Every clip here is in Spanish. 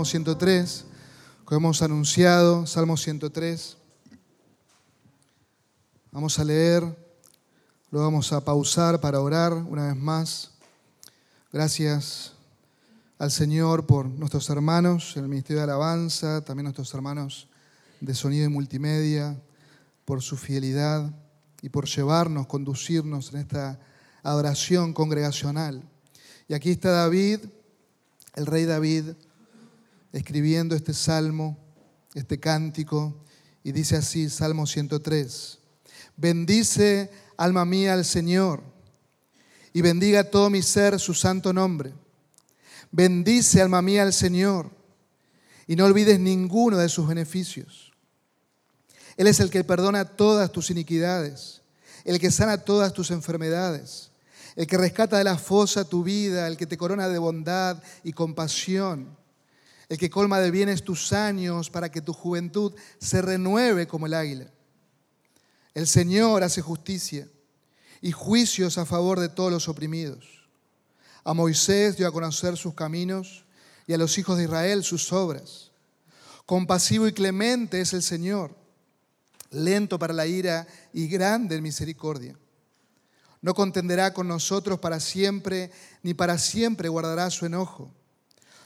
Salmo 103, como hemos anunciado, Salmo 103. Vamos a leer, lo vamos a pausar para orar una vez más. Gracias al Señor por nuestros hermanos en el Ministerio de Alabanza, también nuestros hermanos de sonido y multimedia, por su fidelidad y por llevarnos, conducirnos en esta adoración congregacional. Y aquí está David, el rey David, escribiendo este salmo, este cántico, y dice así, Salmo 103, bendice alma mía al Señor, y bendiga todo mi ser su santo nombre. Bendice alma mía al Señor, y no olvides ninguno de sus beneficios. Él es el que perdona todas tus iniquidades, el que sana todas tus enfermedades el que rescata de la fosa tu vida, el que te corona de bondad y compasión, el que colma de bienes tus años para que tu juventud se renueve como el águila. El Señor hace justicia y juicios a favor de todos los oprimidos. A Moisés dio a conocer sus caminos y a los hijos de Israel sus obras. Compasivo y clemente es el Señor, lento para la ira y grande en misericordia no contenderá con nosotros para siempre, ni para siempre guardará su enojo.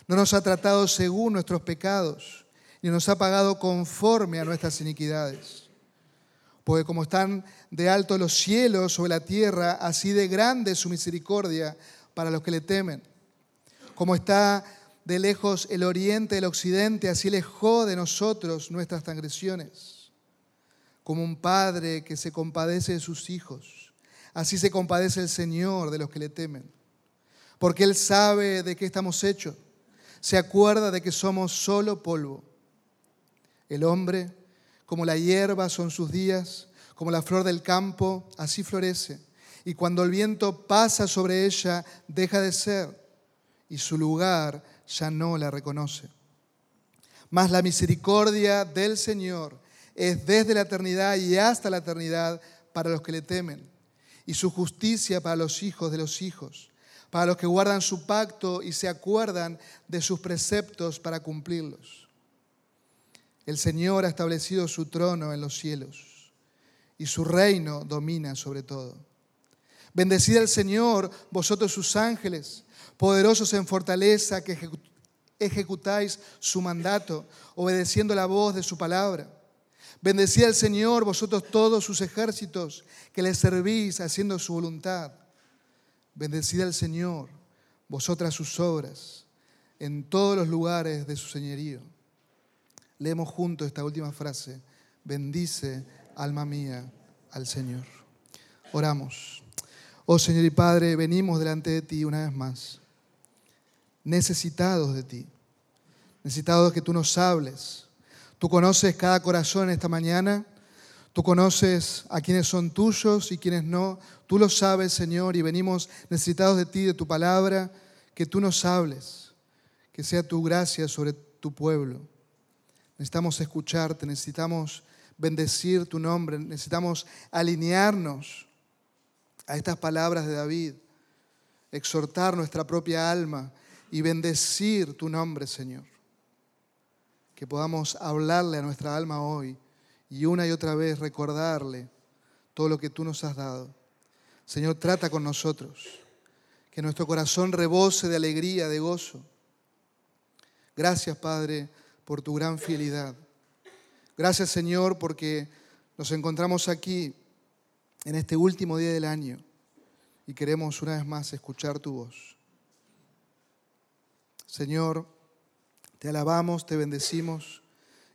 No nos ha tratado según nuestros pecados, ni nos ha pagado conforme a nuestras iniquidades. Porque como están de alto los cielos sobre la tierra, así de grande es su misericordia para los que le temen. Como está de lejos el oriente del occidente, así lejos de nosotros nuestras transgresiones. Como un padre que se compadece de sus hijos Así se compadece el Señor de los que le temen, porque Él sabe de qué estamos hechos, se acuerda de que somos solo polvo. El hombre, como la hierba son sus días, como la flor del campo, así florece. Y cuando el viento pasa sobre ella, deja de ser, y su lugar ya no la reconoce. Mas la misericordia del Señor es desde la eternidad y hasta la eternidad para los que le temen y su justicia para los hijos de los hijos, para los que guardan su pacto y se acuerdan de sus preceptos para cumplirlos. El Señor ha establecido su trono en los cielos y su reino domina sobre todo. Bendecid al Señor, vosotros sus ángeles, poderosos en fortaleza que ejecutáis su mandato, obedeciendo la voz de su palabra. Bendecid al Señor vosotros todos sus ejércitos que le servís haciendo su voluntad. Bendecid al Señor vosotras sus obras en todos los lugares de su señorío. Leemos juntos esta última frase. Bendice, alma mía, al Señor. Oramos. Oh Señor y Padre, venimos delante de ti una vez más, necesitados de ti, necesitados de que tú nos hables Tú conoces cada corazón esta mañana. Tú conoces a quienes son tuyos y quienes no. Tú lo sabes, Señor, y venimos necesitados de ti, de tu palabra, que tú nos hables, que sea tu gracia sobre tu pueblo. Necesitamos escucharte, necesitamos bendecir tu nombre, necesitamos alinearnos a estas palabras de David, exhortar nuestra propia alma y bendecir tu nombre, Señor que podamos hablarle a nuestra alma hoy y una y otra vez recordarle todo lo que tú nos has dado. Señor, trata con nosotros, que nuestro corazón rebose de alegría, de gozo. Gracias, Padre, por tu gran fidelidad. Gracias, Señor, porque nos encontramos aquí en este último día del año y queremos una vez más escuchar tu voz. Señor, te alabamos, te bendecimos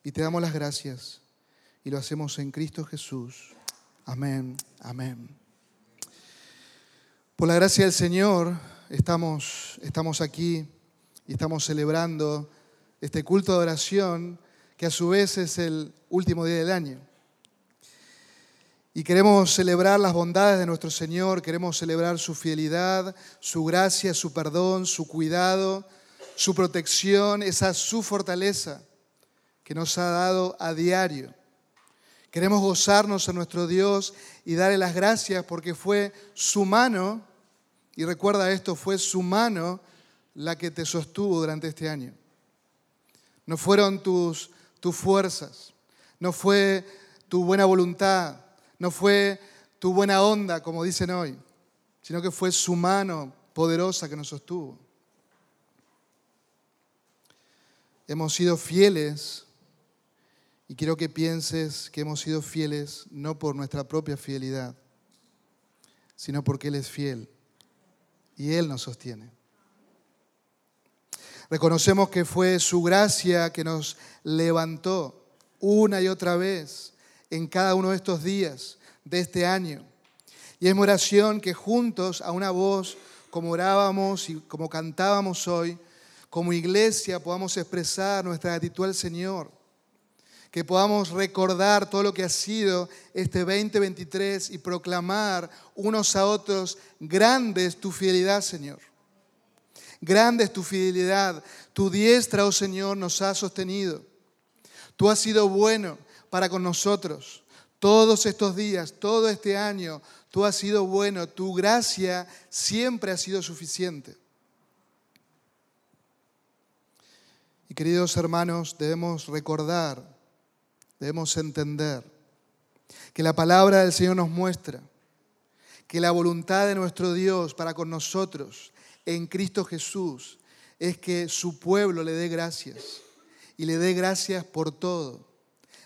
y te damos las gracias. Y lo hacemos en Cristo Jesús. Amén, amén. Por la gracia del Señor estamos, estamos aquí y estamos celebrando este culto de oración que a su vez es el último día del año. Y queremos celebrar las bondades de nuestro Señor, queremos celebrar su fidelidad, su gracia, su perdón, su cuidado su protección, esa su fortaleza que nos ha dado a diario. Queremos gozarnos a nuestro Dios y darle las gracias porque fue su mano, y recuerda esto, fue su mano la que te sostuvo durante este año. no fueron tus, tus fuerzas, no fue tu buena voluntad, no fue tu buena onda, como dicen hoy, sino que fue su mano poderosa que nos sostuvo. Hemos sido fieles y quiero que pienses que hemos sido fieles no por nuestra propia fidelidad, sino porque Él es fiel y Él nos sostiene. Reconocemos que fue su gracia que nos levantó una y otra vez en cada uno de estos días de este año. Y es mi oración que juntos, a una voz, como orábamos y como cantábamos hoy, como iglesia podamos expresar nuestra gratitud al Señor. Que podamos recordar todo lo que ha sido este 2023 y proclamar unos a otros, grande es tu fidelidad, Señor. Grande es tu fidelidad. Tu diestra, oh Señor, nos ha sostenido. Tú has sido bueno para con nosotros. Todos estos días, todo este año, tú has sido bueno. Tu gracia siempre ha sido suficiente. Y queridos hermanos, debemos recordar, debemos entender que la palabra del Señor nos muestra que la voluntad de nuestro Dios para con nosotros en Cristo Jesús es que su pueblo le dé gracias y le dé gracias por todo.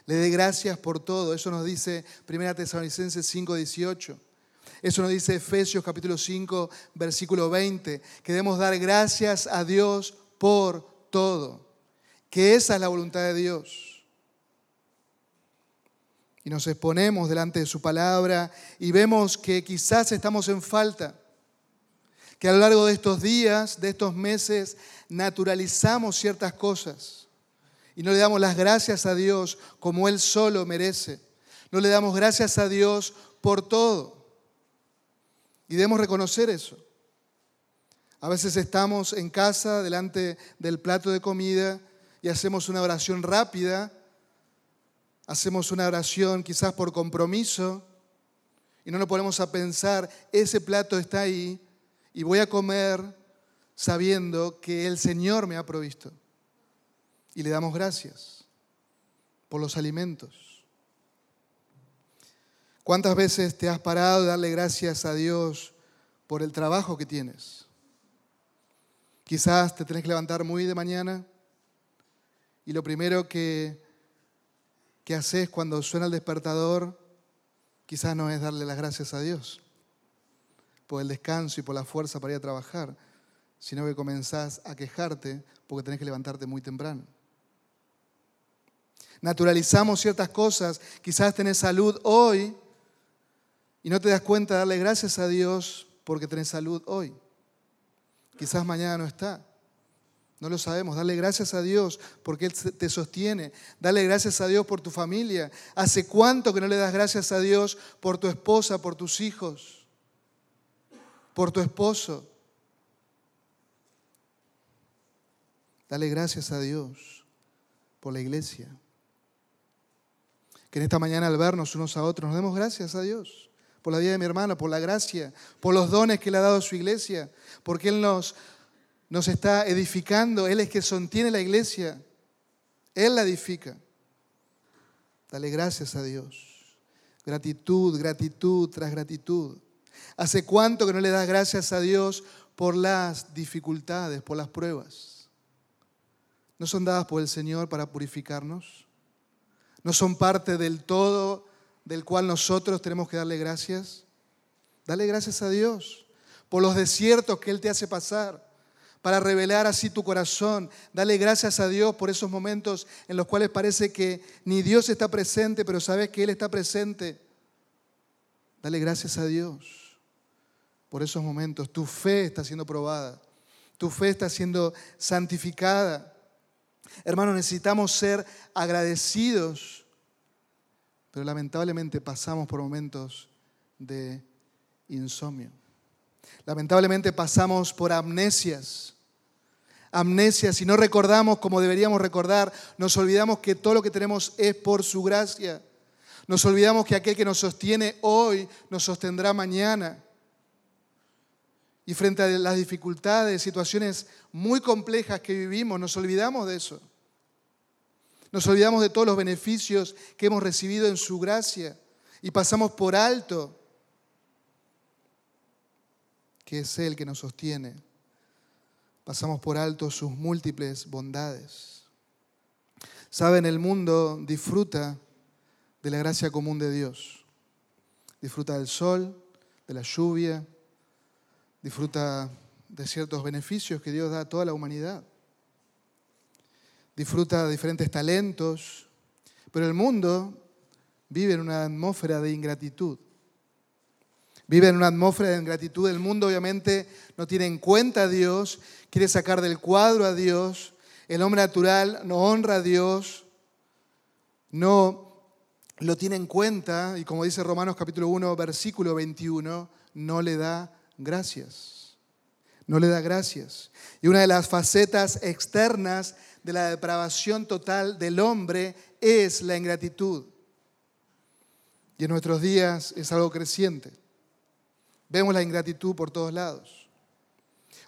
Le dé gracias por todo. Eso nos dice 1 Tesalonicenses 5:18. Eso nos dice Efesios capítulo 5, versículo 20, que debemos dar gracias a Dios por todo. Que esa es la voluntad de Dios. Y nos exponemos delante de su palabra y vemos que quizás estamos en falta que a lo largo de estos días, de estos meses, naturalizamos ciertas cosas y no le damos las gracias a Dios como Él solo merece. No le damos gracias a Dios por todo. Y debemos reconocer eso. A veces estamos en casa delante del plato de comida y hacemos una oración rápida, hacemos una oración quizás por compromiso y no nos ponemos a pensar, ese plato está ahí y voy a comer sabiendo que el Señor me ha provisto. Y le damos gracias por los alimentos. ¿Cuántas veces te has parado de darle gracias a Dios por el trabajo que tienes? Quizás te tenés que levantar muy de mañana y lo primero que, que haces cuando suena el despertador quizás no es darle las gracias a Dios por el descanso y por la fuerza para ir a trabajar, sino que comenzás a quejarte porque tenés que levantarte muy temprano. Naturalizamos ciertas cosas, quizás tenés salud hoy y no te das cuenta de darle gracias a Dios porque tenés salud hoy. Quizás mañana no está. No lo sabemos. Dale gracias a Dios porque Él te sostiene. Dale gracias a Dios por tu familia. ¿Hace cuánto que no le das gracias a Dios por tu esposa, por tus hijos? por tu esposo. Dale gracias a Dios por la iglesia. Que en esta mañana al vernos unos a otros nos demos gracias a Dios por la vida de mi hermano, por la gracia, por los dones que le ha dado a su iglesia, porque Él nos, nos está edificando, Él es que sostiene la iglesia, Él la edifica. Dale gracias a Dios. Gratitud, gratitud tras gratitud. ¿Hace cuánto que no le das gracias a Dios por las dificultades, por las pruebas? ¿No son dadas por el Señor para purificarnos? ¿No son parte del todo del cual nosotros tenemos que darle gracias? Dale gracias a Dios por los desiertos que Él te hace pasar, para revelar así tu corazón. Dale gracias a Dios por esos momentos en los cuales parece que ni Dios está presente, pero sabes que Él está presente. Dale gracias a Dios por esos momentos. Tu fe está siendo probada. Tu fe está siendo santificada. Hermanos, necesitamos ser agradecidos, pero lamentablemente pasamos por momentos de insomnio. Lamentablemente pasamos por amnesias. Amnesias, si no recordamos como deberíamos recordar, nos olvidamos que todo lo que tenemos es por su gracia. Nos olvidamos que aquel que nos sostiene hoy nos sostendrá mañana. Y frente a las dificultades, situaciones muy complejas que vivimos, nos olvidamos de eso. Nos olvidamos de todos los beneficios que hemos recibido en su gracia y pasamos por alto que es Él que nos sostiene. Pasamos por alto sus múltiples bondades. Saben, el mundo disfruta de la gracia común de Dios. Disfruta del sol, de la lluvia, disfruta de ciertos beneficios que Dios da a toda la humanidad disfruta de diferentes talentos, pero el mundo vive en una atmósfera de ingratitud. Vive en una atmósfera de ingratitud. El mundo obviamente no tiene en cuenta a Dios, quiere sacar del cuadro a Dios. El hombre natural no honra a Dios, no lo tiene en cuenta y como dice Romanos capítulo 1, versículo 21, no le da gracias. No le da gracias. Y una de las facetas externas de la depravación total del hombre es la ingratitud. Y en nuestros días es algo creciente. Vemos la ingratitud por todos lados.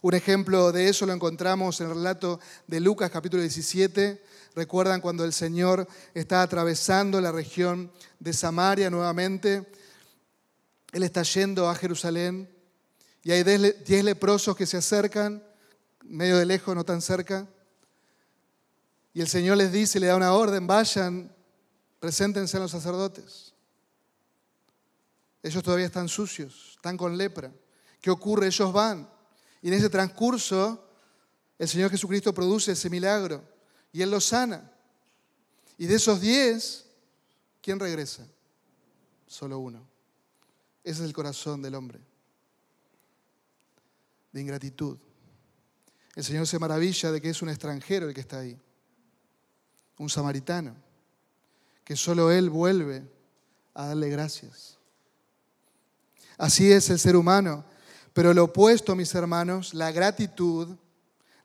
Un ejemplo de eso lo encontramos en el relato de Lucas capítulo 17. Recuerdan cuando el Señor está atravesando la región de Samaria nuevamente. Él está yendo a Jerusalén y hay diez leprosos que se acercan, medio de lejos, no tan cerca. Y el Señor les dice, le da una orden, vayan, preséntense a los sacerdotes. Ellos todavía están sucios, están con lepra. ¿Qué ocurre? Ellos van. Y en ese transcurso, el Señor Jesucristo produce ese milagro y Él los sana. Y de esos diez, ¿quién regresa? Solo uno. Ese es el corazón del hombre, de ingratitud. El Señor se maravilla de que es un extranjero el que está ahí un samaritano, que solo Él vuelve a darle gracias. Así es el ser humano, pero lo opuesto, mis hermanos, la gratitud,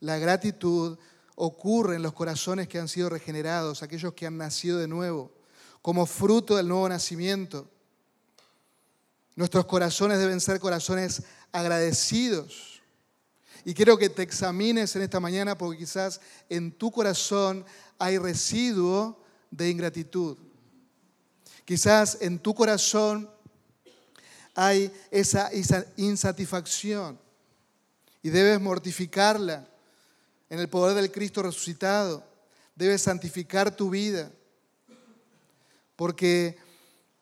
la gratitud ocurre en los corazones que han sido regenerados, aquellos que han nacido de nuevo, como fruto del nuevo nacimiento. Nuestros corazones deben ser corazones agradecidos. Y quiero que te examines en esta mañana porque quizás en tu corazón hay residuo de ingratitud. Quizás en tu corazón hay esa insatisfacción y debes mortificarla en el poder del Cristo resucitado. Debes santificar tu vida. Porque,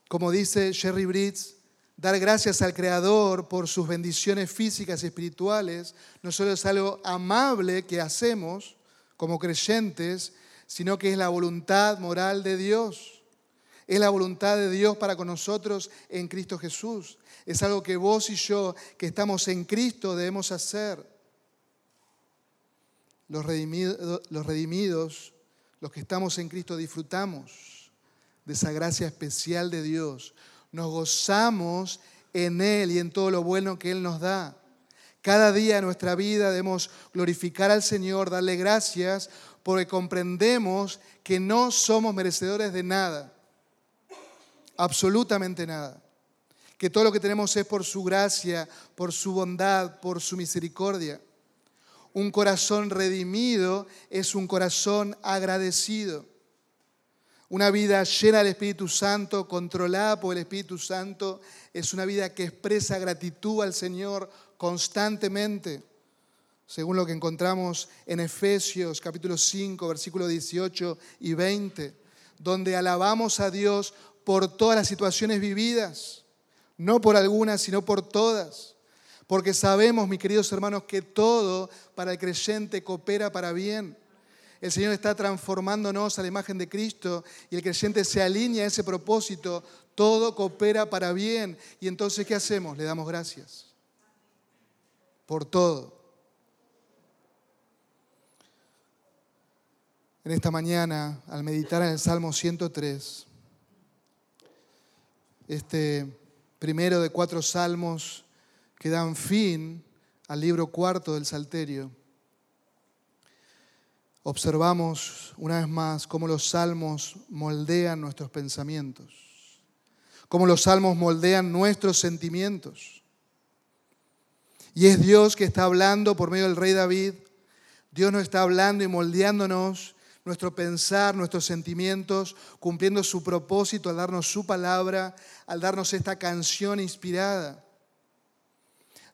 como dice Sherry Bridges, dar gracias al Creador por sus bendiciones físicas y espirituales no solo es algo amable que hacemos como creyentes, sino que es la voluntad moral de Dios. Es la voluntad de Dios para con nosotros en Cristo Jesús. Es algo que vos y yo, que estamos en Cristo, debemos hacer. Los redimidos, los, que estamos en Cristo, disfrutamos de esa gracia especial de Dios. Nos gozamos en Él y en todo lo bueno que Él nos da. Cada día de nuestra vida debemos glorificar al Señor, darle gracias porque comprendemos que no somos merecedores de nada, absolutamente nada. Que todo lo que tenemos es por su gracia, por su bondad, por su misericordia. Un corazón redimido es un corazón agradecido. Una vida llena del Espíritu Santo, controlada por el Espíritu Santo, es una vida que expresa gratitud al Señor constantemente según lo que encontramos en Efesios capítulo 5, versículos 18 y 20, donde alabamos a Dios por todas las situaciones vividas, no por algunas, sino por todas. Porque sabemos, mis queridos hermanos, que todo para el creyente coopera para bien. El Señor está transformándonos a la imagen de Cristo y el creyente se alinea a ese propósito. Todo coopera para bien. Y entonces, ¿qué hacemos? Le damos gracias por todo. en esta mañana al meditar en el Salmo 103, este primero de cuatro salmos que dan fin al libro cuarto del Salterio. Observamos una vez más cómo los salmos moldean nuestros pensamientos, cómo los salmos moldean nuestros sentimientos. Y es Dios que está hablando por medio del rey David. Dios nos está hablando y moldeándonos nuestro pensar, nuestros sentimientos, cumpliendo su propósito al darnos su palabra, al darnos esta canción inspirada.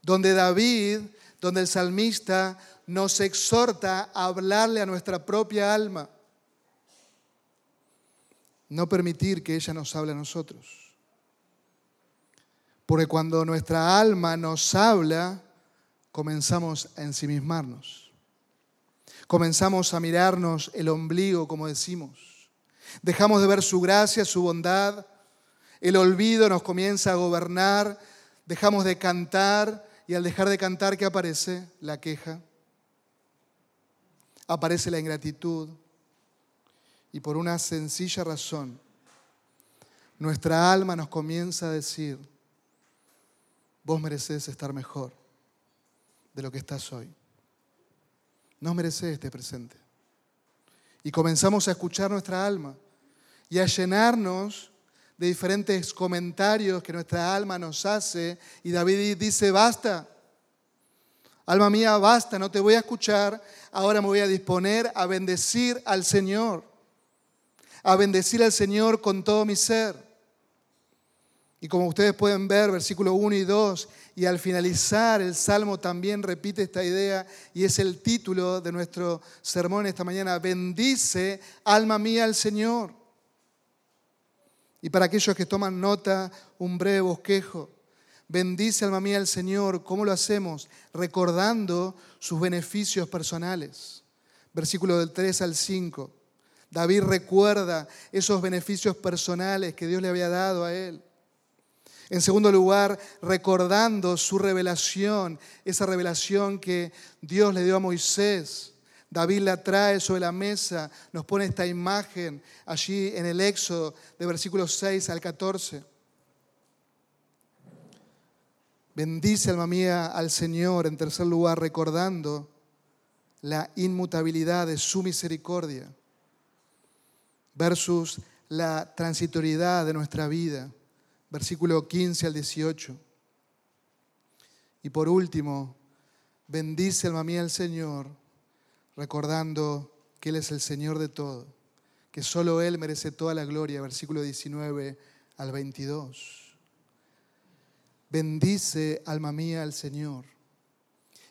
Donde David, donde el salmista nos exhorta a hablarle a nuestra propia alma. No permitir que ella nos hable a nosotros. Porque cuando nuestra alma nos habla, comenzamos a ensimismarnos. Comenzamos a mirarnos el ombligo, como decimos. Dejamos de ver su gracia, su bondad. El olvido nos comienza a gobernar. Dejamos de cantar y al dejar de cantar, ¿qué aparece? La queja. Aparece la ingratitud. Y por una sencilla razón, nuestra alma nos comienza a decir, vos mereces estar mejor de lo que estás hoy. No mereces este presente. Y comenzamos a escuchar nuestra alma y a llenarnos de diferentes comentarios que nuestra alma nos hace. Y David dice, basta, alma mía, basta, no te voy a escuchar, ahora me voy a disponer a bendecir al Señor, a bendecir al Señor con todo mi ser. Y como ustedes pueden ver, versículo 1 y 2, y al finalizar el Salmo también repite esta idea y es el título de nuestro sermón esta mañana, bendice alma mía al Señor. Y para aquellos que toman nota, un breve bosquejo, bendice alma mía al Señor, ¿cómo lo hacemos? Recordando sus beneficios personales. Versículo del 3 al 5. David recuerda esos beneficios personales que Dios le había dado a él. En segundo lugar, recordando su revelación, esa revelación que Dios le dio a Moisés. David la trae sobre la mesa, nos pone esta imagen allí en el Éxodo de versículos 6 al 14. Bendice, alma mía, al Señor, en tercer lugar, recordando la inmutabilidad de su misericordia versus la transitoriedad de nuestra vida versículo 15 al 18. Y por último, bendice alma mía al Señor, recordando que Él es el Señor de todo, que solo Él merece toda la gloria, versículo 19 al 22. Bendice alma mía al Señor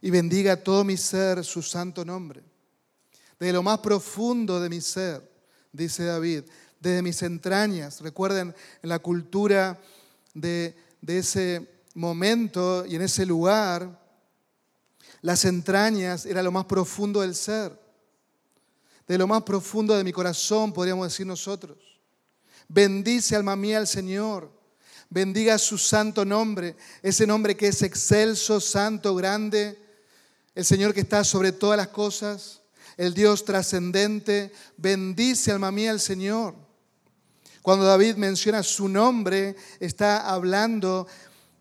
y bendiga todo mi ser su santo nombre. De lo más profundo de mi ser, dice David, desde mis entrañas. Recuerden, en la cultura de, ese momento y en ese lugar, las entrañas era lo más profundo del ser, de lo más profundo de mi corazón, podríamos decir nosotros. Bendice alma mía al Señor, bendiga su santo nombre, ese nombre que es excelso, santo, grande, el Señor que está sobre todas las cosas, el Dios trascendente, bendice alma mía al Señor. Cuando David menciona su nombre, está hablando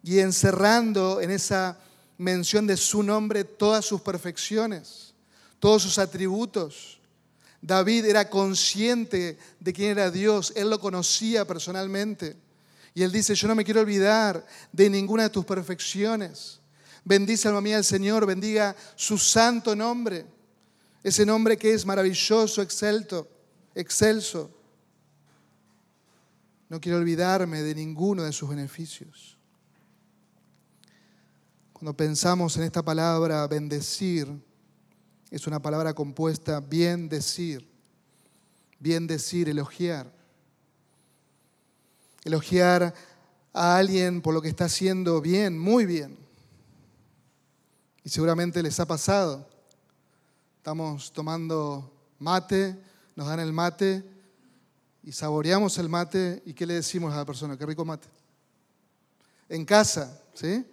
y encerrando en esa mención de su nombre todas sus perfecciones, todos sus atributos. David era consciente de quién era Dios, él lo conocía personalmente. Y él dice, yo no me quiero olvidar de ninguna de tus perfecciones. Bendice alma mía al Señor, bendiga su santo nombre, ese nombre que es maravilloso, excelto, excelso. No quiero olvidarme de ninguno de sus beneficios. Cuando pensamos en esta palabra bendecir, es una palabra compuesta bien decir, bien decir, elogiar. Elogiar a alguien por lo que está haciendo bien, muy bien. Y seguramente les ha pasado. Estamos tomando mate, nos dan el mate y saboreamos el mate y ¿qué le decimos a la persona? Qué rico mate. En casa, ¿sí?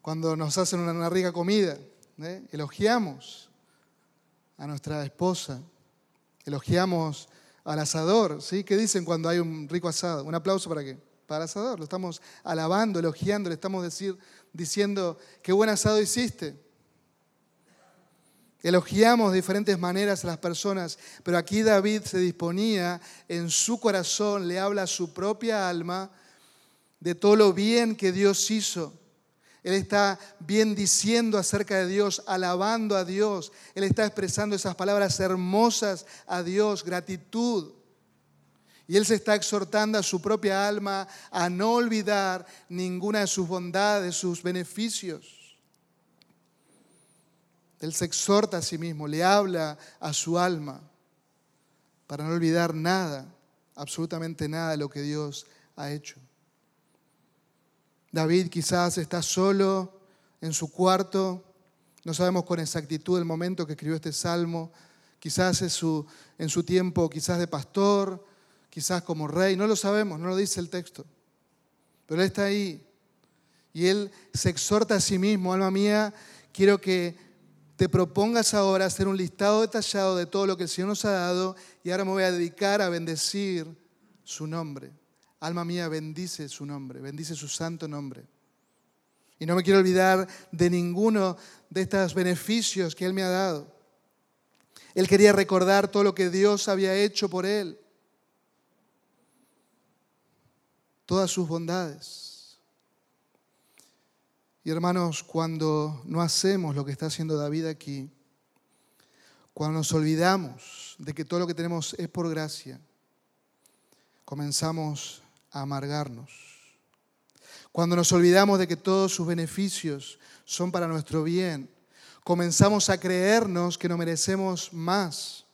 Cuando nos hacen una, rica comida, ¿eh? elogiamos a nuestra esposa, elogiamos al asador, ¿sí? ¿Qué dicen cuando hay un rico asado? Un aplauso para qué? Para el asador, lo estamos alabando, elogiando, le estamos decir, diciendo, qué buen asado hiciste. Elogiamos de diferentes maneras a las personas, pero aquí David se disponía en su corazón, le habla a su propia alma de todo lo bien que Dios hizo. Él está bien diciendo acerca de Dios, alabando a Dios. Él está expresando esas palabras hermosas a Dios, gratitud. Y Él se está exhortando a su propia alma a no olvidar ninguna de sus bondades, sus beneficios. Él se exhorta a sí mismo, le habla a su alma para no olvidar nada, absolutamente nada de lo que Dios ha hecho. David quizás está solo en su cuarto, no sabemos con exactitud el momento que escribió este salmo, quizás en su tiempo, quizás de pastor, quizás como rey, no lo sabemos, no lo dice el texto, pero él está ahí y él se exhorta a sí mismo, alma mía, quiero que te propongas ahora hacer un listado detallado de todo lo que el Señor nos ha dado y ahora me voy a dedicar a bendecir su nombre. Alma mía, bendice su nombre, bendice su santo nombre. Y no me quiero olvidar de ninguno de estos beneficios que Él me ha dado. Él quería recordar todo lo que Dios había hecho por Él. Todas sus bondades. Y hermanos, cuando no hacemos lo que está haciendo David aquí, cuando nos olvidamos de que todo lo que tenemos es por gracia, comenzamos amargarnos. Cuando nos olvidamos de que todos sus beneficios son para nuestro bien, comenzamos a creernos que nos merecemos más,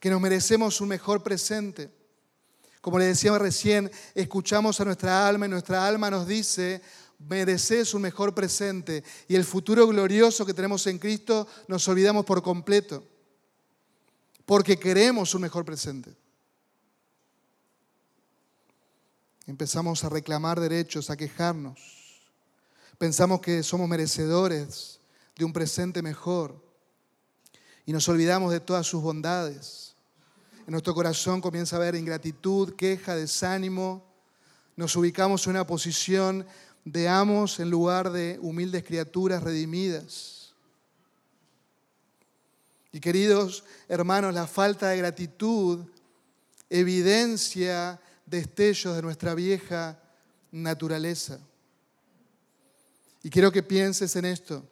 que nos merecemos un mejor presente. Como le decía recién, escuchamos a nuestra alma y nuestra alma nos dice, mereces un mejor presente. Y el futuro glorioso que tenemos en Cristo nos olvidamos por completo, porque queremos un mejor presente. Empezamos a reclamar derechos, a quejarnos. Pensamos que somos merecedores de un presente mejor y nos olvidamos de todas sus bondades. En nuestro corazón comienza a haber ingratitud, queja, desánimo. Nos ubicamos en una posición de amos en lugar de humildes criaturas redimidas. Y queridos hermanos, la falta de gratitud evidencia destellos de nuestra vieja naturaleza. Y quiero que pienses en esto.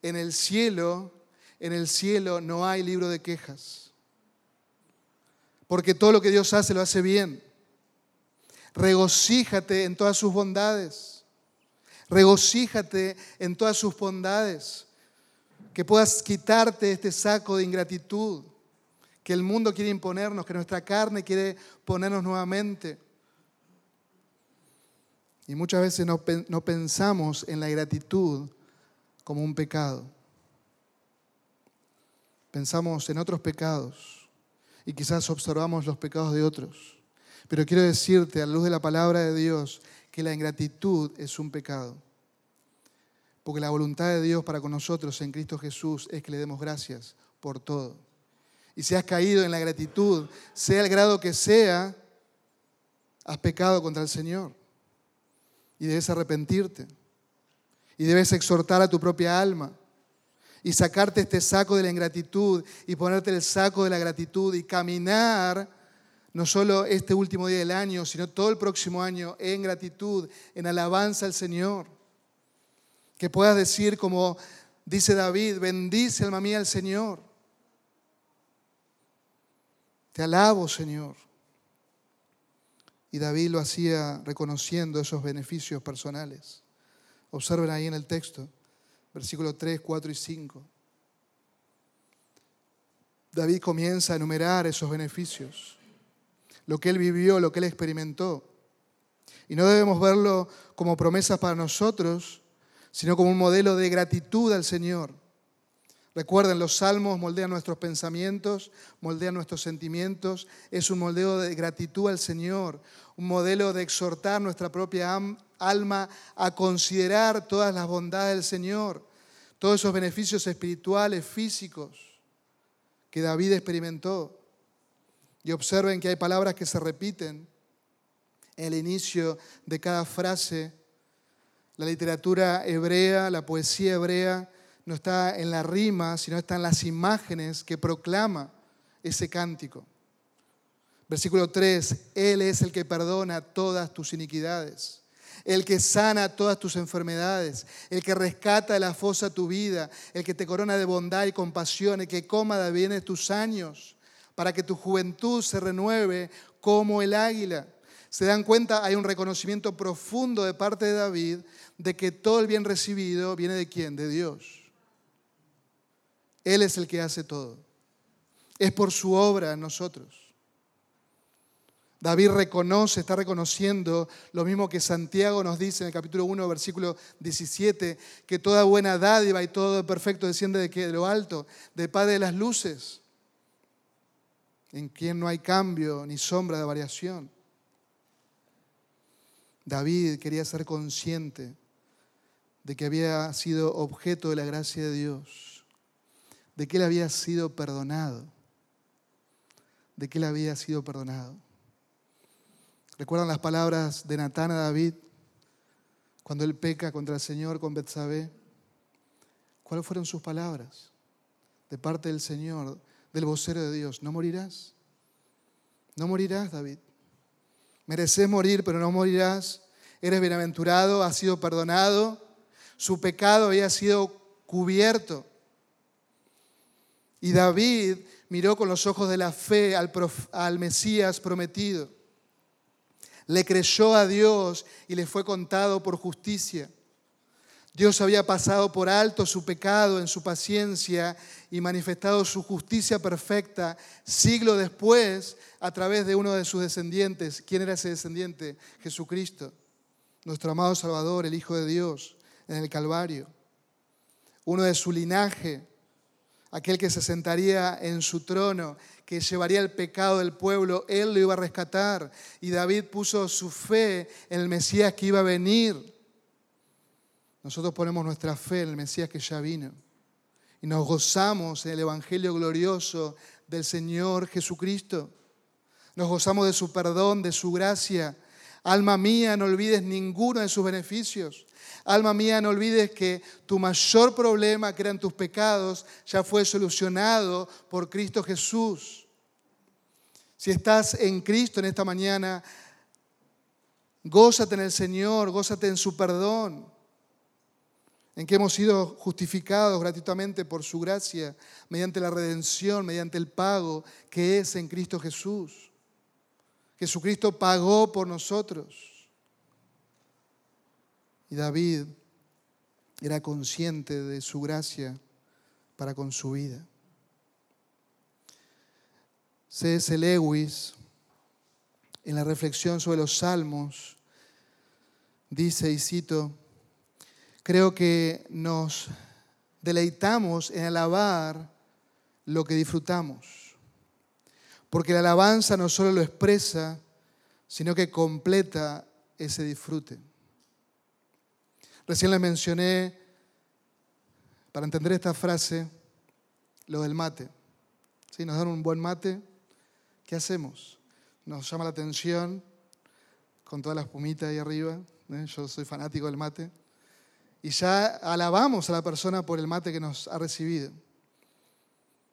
En el cielo, en el cielo no hay libro de quejas. Porque todo lo que Dios hace lo hace bien. Regocíjate en todas sus bondades. Regocíjate en todas sus bondades. Que puedas quitarte este saco de ingratitud que el mundo quiere imponernos, que nuestra carne quiere ponernos nuevamente. Y muchas veces no, pensamos en la gratitud como un pecado. Pensamos en otros pecados y quizás observamos los pecados de otros. Pero quiero decirte, a la luz de la palabra de Dios, que la ingratitud es un pecado. Porque la voluntad de Dios para con nosotros en Cristo Jesús es que le demos gracias por todo y si has caído en la gratitud, sea el grado que sea, has pecado contra el Señor. Y debes arrepentirte. Y debes exhortar a tu propia alma. Y sacarte este saco de la ingratitud y ponerte el saco de la gratitud y caminar no solo este último día del año, sino todo el próximo año en gratitud, en alabanza al Señor. Que puedas decir como dice David, bendice alma mía al Señor te alabo, Señor. Y David lo hacía reconociendo esos beneficios personales. Observen ahí en el texto, versículos 3, 4 y 5. David comienza a enumerar esos beneficios, lo que él vivió, lo que él experimentó. Y no debemos verlo como promesas para nosotros, sino como un modelo de gratitud al Señor. Recuerden, los salmos moldean nuestros pensamientos, moldean nuestros sentimientos. Es un moldeo de gratitud al Señor, un modelo de exhortar nuestra propia alma a considerar todas las bondades del Señor, todos esos beneficios espirituales, físicos que David experimentó. Y observen que hay palabras que se repiten en el inicio de cada frase. La literatura hebrea, la poesía hebrea, no está en la rima, sino está en las imágenes que proclama ese cántico. Versículo 3, Él es el que perdona todas tus iniquidades. el que sana todas tus enfermedades, el que rescata de la fosa tu vida, el que te corona de bondad y compasión, el que coma de bienes tus años, para que tu juventud se renueve como el águila. Se dan cuenta, hay un reconocimiento profundo de parte de David de que todo el bien recibido viene de quién? De Dios. Él es el que hace todo. Es por su obra en nosotros. David reconoce, está reconociendo lo mismo que Santiago nos dice en el capítulo 1, versículo 17, que toda buena dádiva y todo perfecto desciende de, de lo alto, del Padre de las luces, en quien no hay cambio ni sombra de variación. David quería ser consciente de que había sido objeto de la gracia de Dios, de que él había sido perdonado, de que él había sido perdonado. ¿Recuerdan las palabras de Natán a David cuando él peca contra el Señor con Betsabé? ¿Cuáles fueron sus palabras de parte del Señor, del vocero de Dios? ¿No morirás? No morirás, David. Mereces morir, pero no morirás. Eres bienaventurado, has sido perdonado. Su pecado había sido cubierto. Y David miró con los ojos de la fe al, al Mesías prometido le creyó a Dios y le fue contado por justicia. Dios había pasado por alto su pecado en su paciencia y manifestado su justicia perfecta siglo después a través de uno de sus descendientes. ¿Quién era ese descendiente? Jesucristo, nuestro amado Salvador, el Hijo de Dios, en el Calvario. Uno de su linaje, aquel que se sentaría en su trono que llevaría el pecado del pueblo, Él lo iba a rescatar. Y David puso su fe en el Mesías que iba a venir. Nosotros ponemos nuestra fe en el Mesías que ya vino. Y nos gozamos en el Evangelio glorioso del Señor Jesucristo. Nos gozamos de su perdón, de su gracia. Alma mía, no olvides ninguno de sus beneficios. Alma mía, no olvides que tu mayor problema, que eran tus pecados, ya fue solucionado por Cristo Jesús. Si estás en Cristo en esta mañana, gózate en el Señor, gózate en su perdón, en que hemos sido justificados gratuitamente por su gracia, mediante la redención, mediante el pago que es en Cristo Jesús. Jesucristo pagó por nosotros. Y David era consciente de su gracia para con su vida. C.S. Lewis, en la reflexión sobre los salmos, dice, y cito, creo que nos deleitamos en alabar lo que disfrutamos, porque la alabanza no solo lo expresa, sino que completa ese disfrute. Recién le mencioné, para entender esta frase, lo del mate. ¿Sí? Nos dan un buen mate, ¿qué hacemos? Nos llama la atención con todas las pumitas ahí arriba. ¿eh? Yo soy fanático del mate. Y ya alabamos a la persona por el mate que nos ha recibido,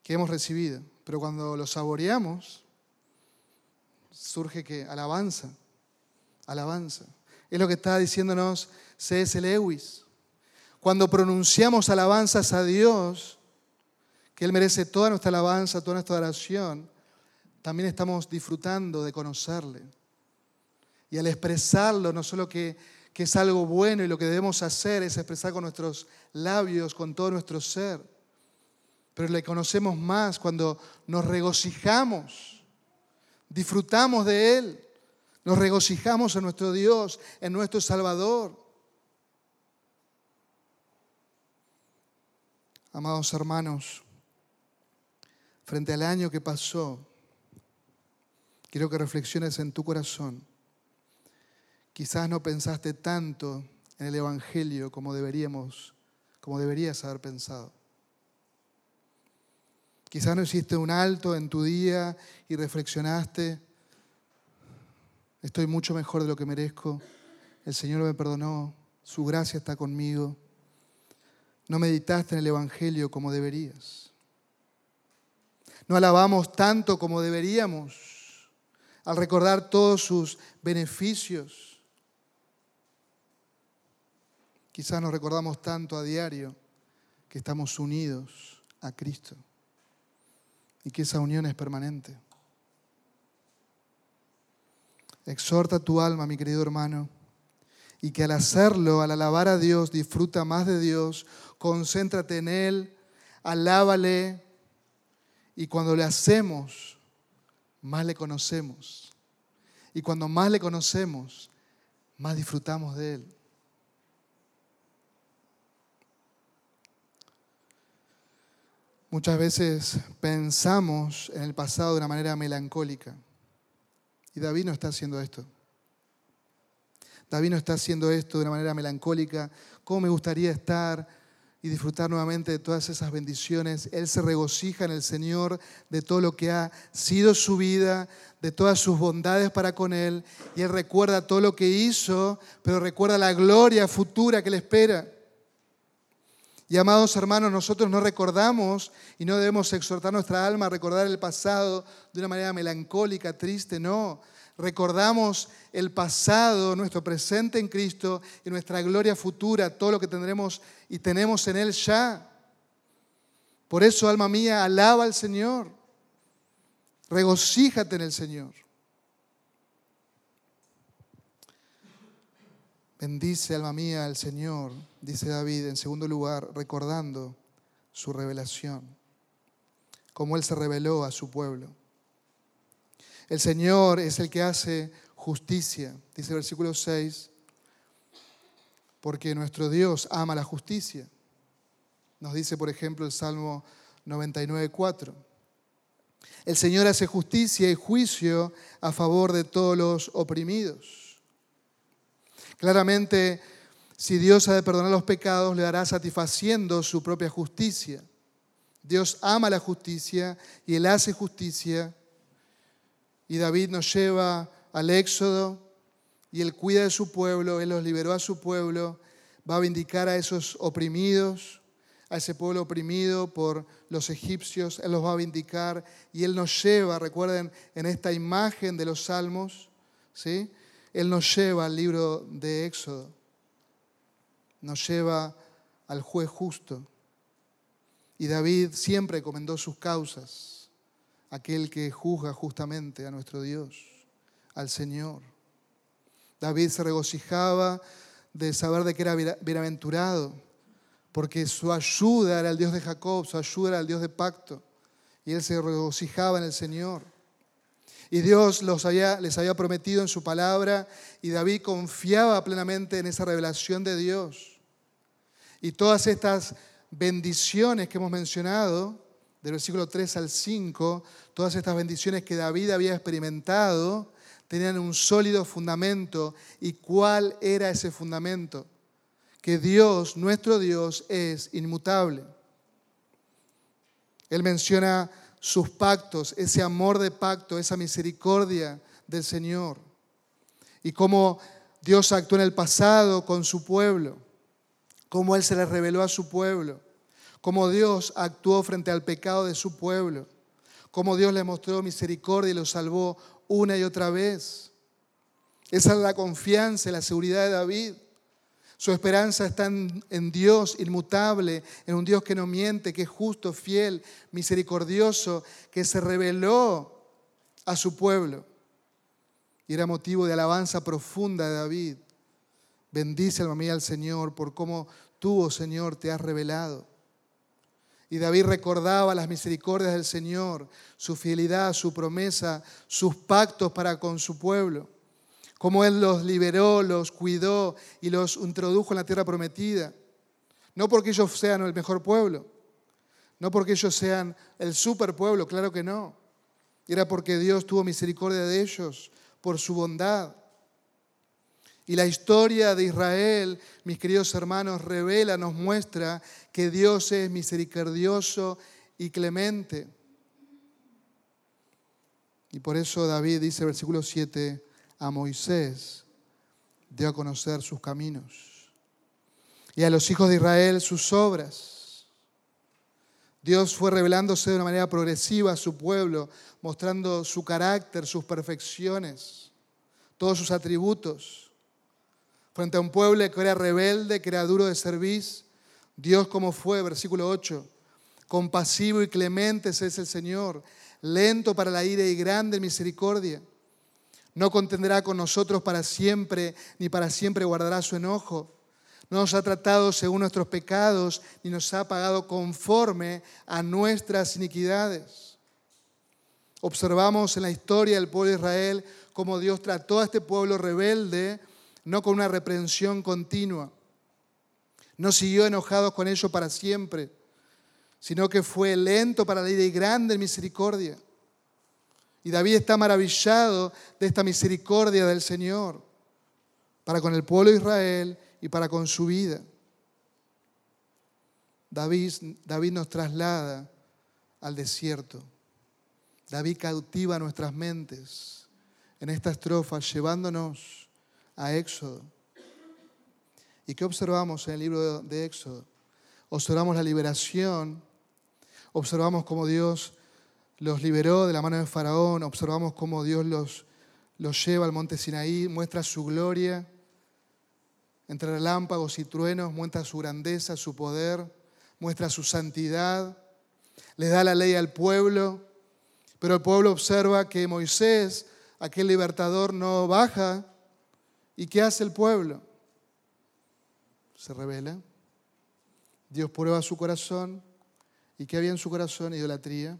que hemos recibido. Pero cuando lo saboreamos, surge que alabanza, alabanza. Es lo que está diciéndonos C.S. Lewis. Cuando pronunciamos alabanzas a Dios, que Él merece toda nuestra alabanza, toda nuestra oración, también estamos disfrutando de conocerle. Y al expresarlo, no solo que, que es algo bueno y lo que debemos hacer es expresar con nuestros labios, con todo nuestro ser, pero le conocemos más cuando nos regocijamos, disfrutamos de Él, nos regocijamos en nuestro Dios, en nuestro Salvador. Amados hermanos, frente al año que pasó, quiero que reflexiones en tu corazón. Quizás no pensaste tanto en el Evangelio como deberíamos, como deberías haber pensado. Quizás no hiciste un alto en tu día y reflexionaste, estoy mucho mejor de lo que merezco, el Señor me perdonó, su gracia está conmigo. No meditaste en el Evangelio como deberías. No alabamos tanto como deberíamos al recordar todos sus beneficios. Quizás nos recordamos tanto a diario que estamos unidos a Cristo y que esa unión es permanente. Exhorta tu alma, mi querido hermano, y que al hacerlo, al alabar a Dios, disfruta más de Dios, concéntrate en Él, alábale, y cuando le hacemos, más le conocemos. Y cuando más le conocemos, más disfrutamos de Él. Muchas veces pensamos en el pasado de una manera melancólica. Y David no está haciendo esto. David no está haciendo esto de una manera melancólica. ¿Cómo me gustaría estar y disfrutar nuevamente de todas esas bendiciones? Él se regocija en el Señor de todo lo que ha sido su vida, de todas sus bondades para con Él. Y Él recuerda todo lo que hizo, pero recuerda la gloria futura que le espera. Y amados hermanos, nosotros no recordamos y no debemos exhortar nuestra alma a recordar el pasado de una manera melancólica, triste, no. Recordamos el pasado, nuestro presente en Cristo y nuestra gloria futura, todo lo que tendremos y tenemos en Él ya. Por eso, alma mía, alaba al Señor. Regocíjate en el Señor. Bendice, alma mía, al Señor, dice David en segundo lugar, recordando su revelación, como Él se reveló a su pueblo. El Señor es el que hace justicia, dice el versículo 6, porque nuestro Dios ama la justicia. Nos dice, por ejemplo, el Salmo 99.4. El Señor hace justicia y juicio a favor de todos los oprimidos. Claramente, si Dios ha de perdonar los pecados, le dará satisfaciendo su propia justicia. Dios ama la justicia y Él hace justicia. Y David nos lleva al Éxodo y Él cuida de su pueblo, Él los liberó a su pueblo, va a vindicar a esos oprimidos, a ese pueblo oprimido por los egipcios, Él los va a vindicar y Él nos lleva, recuerden, en esta imagen de los salmos, ¿sí? Él nos lleva al libro de Éxodo, nos lleva al juez justo. Y David siempre encomendó sus causas, aquel que juzga justamente a nuestro Dios, al Señor. David se regocijaba de saber de que era bienaventurado, porque su ayuda era el Dios de Jacob, su ayuda era el Dios de pacto, y él se regocijaba en el Señor. Y Dios les había prometido en su palabra y David confiaba plenamente en esa revelación de Dios. Y todas estas bendiciones que hemos mencionado, del versículo 3 al 5, todas estas bendiciones que David había experimentado, tenían un sólido fundamento. ¿Y cuál era ese fundamento? Que Dios, nuestro Dios, es inmutable. Él menciona sus pactos, ese amor de pacto, esa misericordia del Señor. Y cómo Dios actuó en el pasado con su pueblo, cómo Él se le reveló a su pueblo, cómo Dios actuó frente al pecado de su pueblo, cómo Dios le mostró misericordia y lo salvó una y otra vez. Esa es la confianza y la seguridad de David. Su esperanza está en, Dios inmutable, en un Dios que no miente, que es justo, fiel, misericordioso, que se reveló a su pueblo. Y era motivo de alabanza profunda de David. Bendice alma mía al Señor por cómo tú, oh Señor, te has revelado. Y David recordaba las misericordias del Señor, su fidelidad, su promesa, sus pactos para con su pueblo cómo Él los liberó, los cuidó y los introdujo en la tierra prometida. No porque ellos sean el mejor pueblo, no porque ellos sean el super pueblo, claro que no. Era porque Dios tuvo misericordia de ellos por su bondad. Y la historia de Israel, mis queridos hermanos, revela, nos muestra que Dios es misericordioso y clemente. Y por eso David dice, versículo 7, a Moisés dio a conocer sus caminos y a los hijos de Israel sus obras. Dios fue revelándose de una manera progresiva a su pueblo, mostrando su carácter, sus perfecciones, todos sus atributos. frente a un pueblo que era rebelde, que era duro de servir. Dios como fue, versículo 8, compasivo y clemente es el Señor, lento para la ira y grande en misericordia. No contendrá con nosotros para siempre, ni para siempre guardará su enojo. No nos ha tratado según nuestros pecados, ni nos ha pagado conforme a nuestras iniquidades. Observamos en la historia del pueblo de Israel cómo Dios trató a este pueblo rebelde, no con una reprensión continua. No siguió enojado con ellos para siempre, sino que fue lento para la ira y grande en misericordia. Y David está maravillado de esta misericordia del Señor para con el pueblo de Israel y para con su vida. David, nos traslada al desierto. David cautiva nuestras mentes en esta estrofa, llevándonos a Éxodo. ¿Y qué observamos en el libro de Éxodo? Observamos la liberación, observamos cómo Dios los liberó de la mano de Faraón, observamos cómo Dios los, los lleva al monte Sinaí, muestra su gloria, entre relámpagos y truenos, muestra su grandeza, su poder, muestra su santidad, le da la ley al pueblo, pero el pueblo observa que Moisés, aquel libertador, no baja. ¿Y qué hace el pueblo? Se revela. Dios prueba su corazón. ¿Y qué había en su corazón? Idolatría.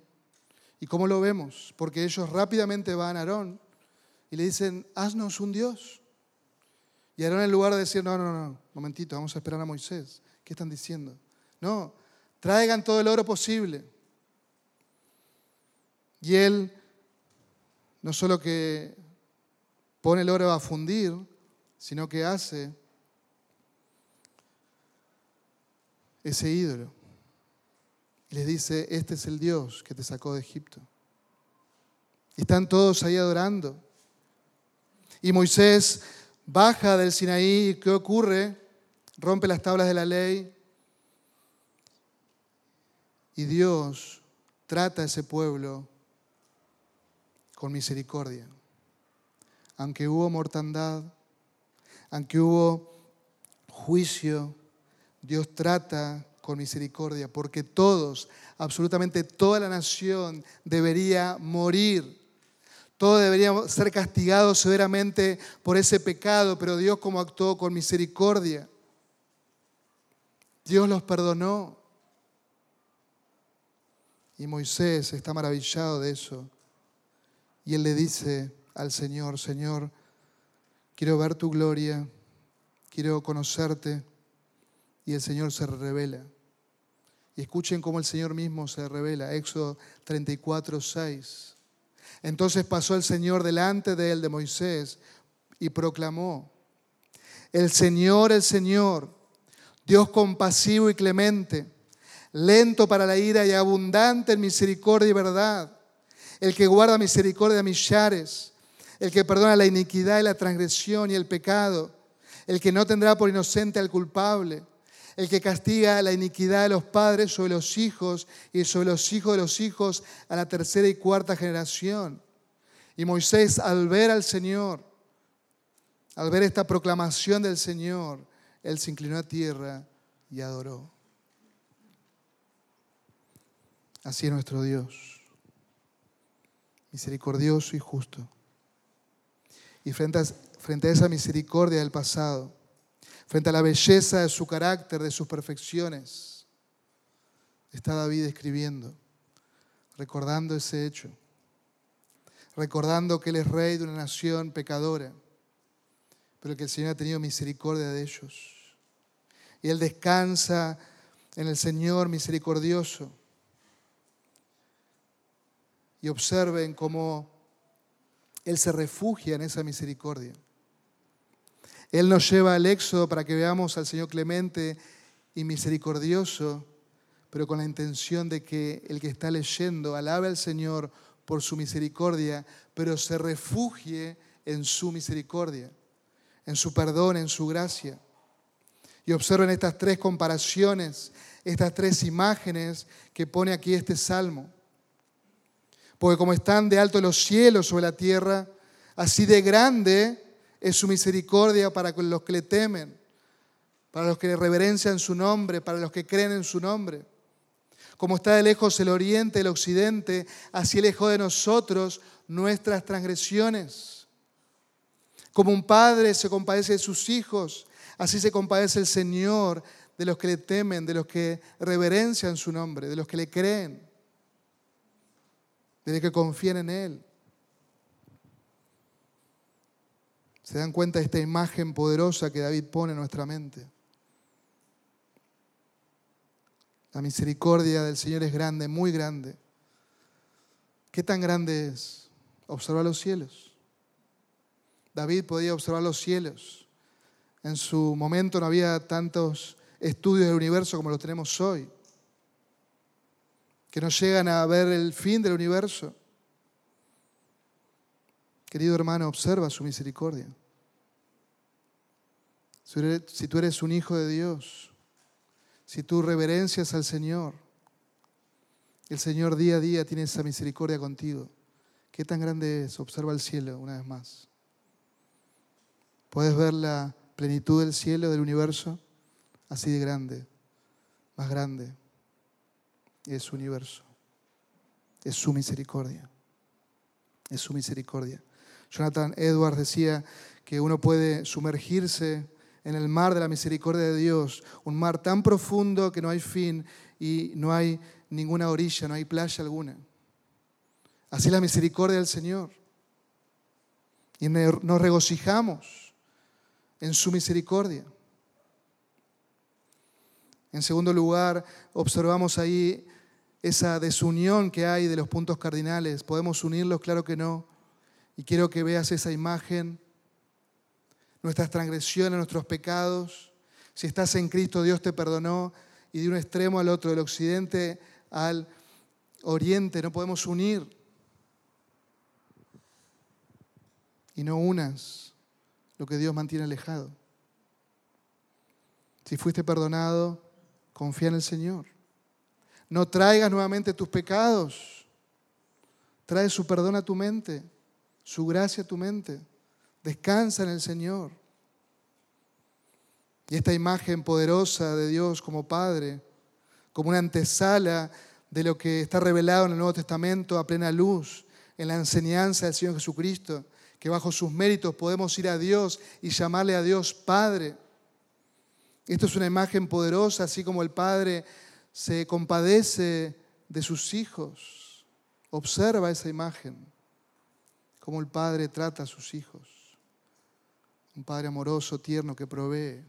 ¿Y cómo lo vemos? Porque ellos rápidamente van a Aarón y le dicen, haznos un Dios. Y Aarón en lugar de decir, no, no, no, momentito, vamos a esperar a Moisés. ¿Qué están diciendo? No, traigan todo el oro posible. Y él no solo que pone el oro a fundir, sino que hace ese ídolo. Y les dice, este es el Dios que te sacó de Egipto. Y están todos ahí adorando. Y Moisés baja del Sinaí. ¿Qué ocurre? Rompe las tablas de la ley. Y Dios trata a ese pueblo con misericordia. Aunque hubo mortandad, aunque hubo juicio, Dios trata con misericordia, porque todos, absolutamente toda la nación debería morir. Todos deberíamos ser castigados severamente por ese pecado, pero Dios como actuó con misericordia. Dios los perdonó. Y Moisés está maravillado de eso. Y él le dice al Señor, Señor, quiero ver tu gloria, quiero conocerte. Y el Señor se revela. Y escuchen cómo el Señor mismo se revela. Éxodo 34, 6. Entonces pasó el Señor delante de él, de Moisés, y proclamó, el Señor, el Señor, Dios compasivo y clemente, lento para la ira y abundante en misericordia y verdad, el que guarda misericordia a millares, el que perdona la iniquidad y la transgresión y el pecado, el que no tendrá por inocente al culpable el que castiga la iniquidad de los padres sobre los hijos y sobre los hijos de los hijos a la tercera y cuarta generación. Y Moisés al ver al Señor, al ver esta proclamación del Señor, él se inclinó a tierra y adoró. Así es nuestro Dios, misericordioso y justo. Y frente a, esa misericordia del pasado, frente a la belleza de su carácter, de sus perfecciones, está David escribiendo, recordando ese hecho, recordando que él es rey de una nación pecadora, pero que el Señor ha tenido misericordia de ellos. Y él descansa en el Señor misericordioso. Y observen cómo Él se refugia en esa misericordia. Él nos lleva al éxodo para que veamos al Señor clemente y misericordioso, pero con la intención de que el que está leyendo alabe al Señor por su misericordia, pero se refugie en su misericordia, en su perdón, en su gracia. Y observen estas tres comparaciones, estas tres imágenes que pone aquí este salmo. Porque como están de alto los cielos sobre la tierra, así de grande Es su misericordia para los que le temen, para los que le reverencian su nombre, para los que creen en su nombre. Como está de lejos el oriente, el occidente, así lejos de nosotros nuestras transgresiones. Como un padre se compadece de sus hijos, así se compadece el Señor de los que le temen, de los que reverencian su nombre, de los que le creen, de los que confían en Él. ¿Se dan cuenta de esta imagen poderosa que David pone en nuestra mente? La misericordia del Señor es grande, muy grande. ¿Qué tan grande es? Observar los cielos. David podía observar los cielos. En su momento no había tantos estudios del universo como lo tenemos hoy, que nos llegan a ver el fin del universo. Querido hermano, observa su misericordia. Si tú eres un hijo de Dios, si tú reverencias al Señor, el Señor día a día tiene esa misericordia contigo. ¿Qué tan grande es? Observa el cielo una vez más. ¿Puedes ver la plenitud del cielo, del universo? Así de grande, más grande. Es su universo. Es su misericordia. Es su misericordia. Jonathan Edwards decía que uno puede sumergirse en el mar de la misericordia de Dios, un mar tan profundo que no hay fin y no hay ninguna orilla, no hay playa alguna. Así la misericordia del Señor. Y nos regocijamos en su misericordia. En segundo lugar, observamos ahí esa desunión que hay de los puntos cardinales. ¿Podemos unirlos? Claro que no. Y quiero que veas esa imagen nuestras transgresiones, nuestros pecados. Si estás en Cristo, Dios te perdonó y de un extremo al otro, del occidente al oriente, no podemos unir. Y no unas lo que Dios mantiene alejado. Si fuiste perdonado, confía en el Señor. No traigas nuevamente tus pecados. Trae su perdón a tu mente, su gracia a tu mente. Descansa en el Señor. Y esta imagen poderosa de Dios como Padre, como una antesala de lo que está revelado en el Nuevo Testamento a plena luz, en la enseñanza del Señor Jesucristo, que bajo sus méritos podemos ir a Dios y llamarle a Dios Padre. Esto es una imagen poderosa, así como el Padre se compadece de sus hijos. Observa esa imagen, como el Padre trata a sus hijos un Padre amoroso, tierno, que provee.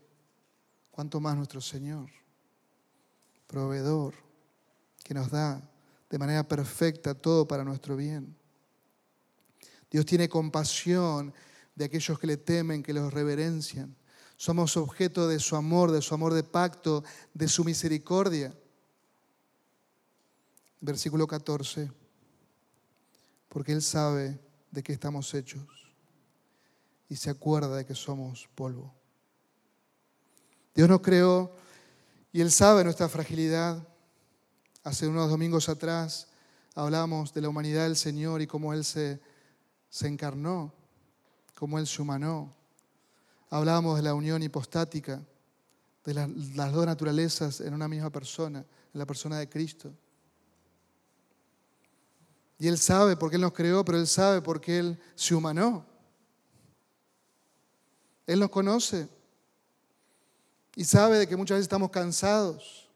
¿Cuánto más nuestro Señor? Proveedor, que nos da de manera perfecta todo para nuestro bien. Dios tiene compasión de aquellos que le temen, que los reverencian. Somos objeto de su amor, de su amor de pacto, de su misericordia. Versículo 14. Porque Él sabe de qué estamos hechos y se acuerda de que somos polvo. Dios nos creó y Él sabe nuestra fragilidad. Hace unos domingos atrás hablamos de la humanidad del Señor y cómo Él se, se encarnó, cómo Él se humanó. Hablábamos de la unión hipostática, de las dos naturalezas en una misma persona, en la persona de Cristo. Y Él sabe por qué Él nos creó, pero Él sabe por qué Él se humanó. Él nos conoce y sabe de que muchas veces estamos cansados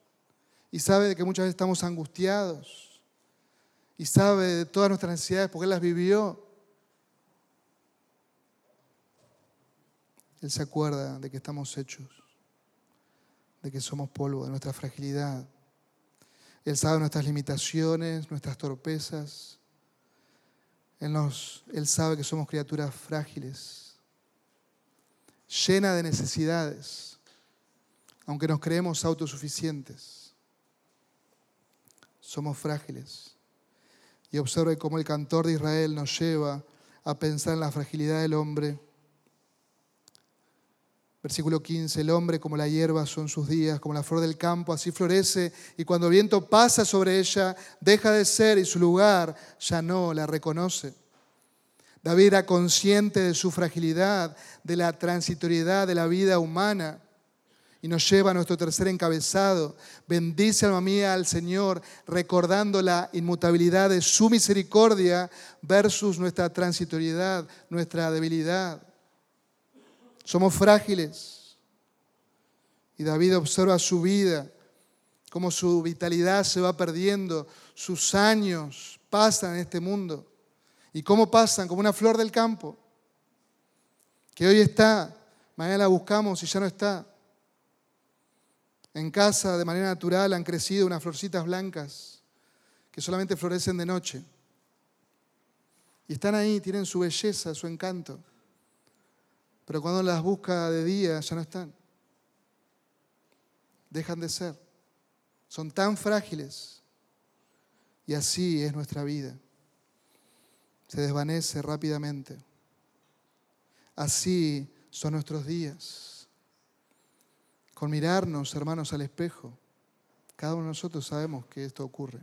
y sabe de que muchas veces estamos angustiados y sabe de todas nuestras necesidades porque Él las vivió. Él se acuerda de que estamos hechos, de que somos polvo, de nuestra fragilidad. Él sabe nuestras limitaciones, nuestras torpezas. Él, nos, él sabe que somos criaturas frágiles llena de necesidades, aunque nos creemos autosuficientes. Somos frágiles. Y observe cómo el cantor de Israel nos lleva a pensar en la fragilidad del hombre. Versículo 15, el hombre como la hierba son sus días, como la flor del campo, así florece, y cuando el viento pasa sobre ella, deja de ser y su lugar ya no la reconoce. David era consciente de su fragilidad, de la transitoriedad de la vida humana. Y nos lleva a nuestro tercer encabezado. Bendice alma mía al Señor, recordando la inmutabilidad de su misericordia versus nuestra transitoriedad, nuestra debilidad. Somos frágiles. Y David observa su vida, cómo su vitalidad se va perdiendo, sus años pasan en este mundo. ¿Y cómo pasan? Como una flor del campo, que hoy está, mañana la buscamos y ya no está. En casa, de manera natural, han crecido unas florcitas blancas que solamente florecen de noche. Y están ahí, tienen su belleza, su encanto. Pero cuando las busca de día, ya no están. Dejan de ser. Son tan frágiles. Y así es nuestra vida se desvanece rápidamente. Así son nuestros días. Con mirarnos, hermanos, al espejo, cada uno de nosotros sabemos que esto ocurre.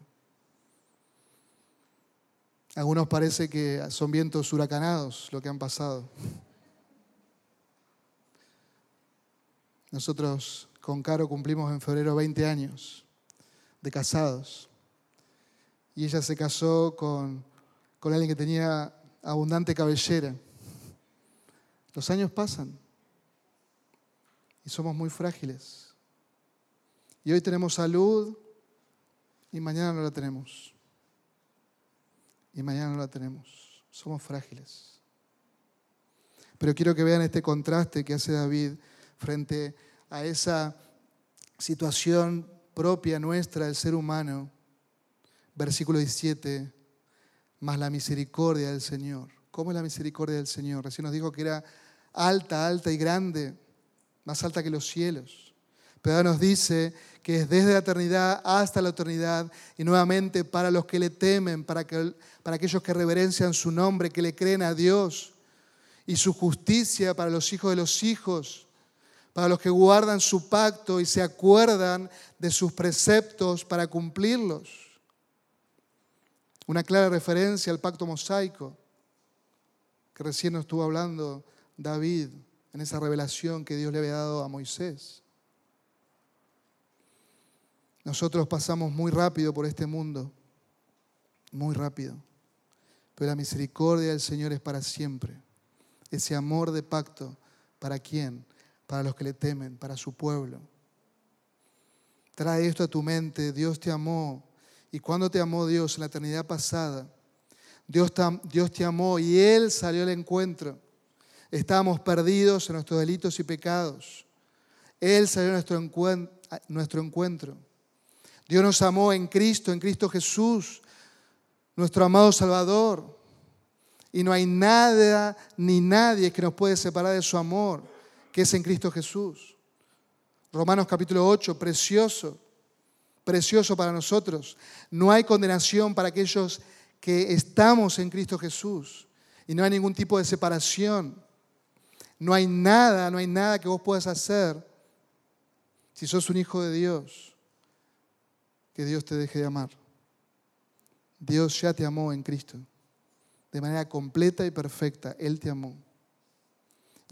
algunos parece que son vientos huracanados lo que han pasado. Nosotros con Caro cumplimos en febrero 20 años de casados. Y ella se casó con con alguien que tenía abundante cabellera. Los años pasan y somos muy frágiles. Y hoy tenemos salud y mañana no la tenemos. Y mañana no la tenemos. Somos frágiles. Pero quiero que vean este contraste que hace David frente a esa situación propia nuestra del ser humano. Versículo 17 más la misericordia del Señor. ¿Cómo es la misericordia del Señor? Recién nos dijo que era alta, alta y grande, más alta que los cielos. Pero ahora nos dice que es desde la eternidad hasta la eternidad y nuevamente para los que le temen, para, que, para aquellos que reverencian su nombre, que le creen a Dios y su justicia para los hijos de los hijos, para los que guardan su pacto y se acuerdan de sus preceptos para cumplirlos. Una clara referencia al pacto mosaico que recién nos estuvo hablando David en esa revelación que Dios le había dado a Moisés. Nosotros pasamos muy rápido por este mundo, muy rápido, pero la misericordia del Señor es para siempre. Ese amor de pacto, ¿para quién? Para los que le temen, para su pueblo. Trae esto a tu mente, Dios te amó ¿Y cuando te amó Dios? En la eternidad pasada. Dios te, Dios te amó y Él salió al encuentro. Estábamos perdidos en nuestros delitos y pecados. Él salió nuestro, encuentro, nuestro encuentro. Dios nos amó en Cristo, en Cristo Jesús, nuestro amado Salvador. Y no hay nada ni nadie que nos puede separar de su amor, que es en Cristo Jesús. Romanos capítulo 8, precioso precioso para nosotros. No hay condenación para aquellos que estamos en Cristo Jesús. Y no hay ningún tipo de separación. No hay nada, no hay nada que vos puedas hacer si sos un hijo de Dios, que Dios te deje de amar. Dios ya te amó en Cristo, de manera completa y perfecta. Él te amó.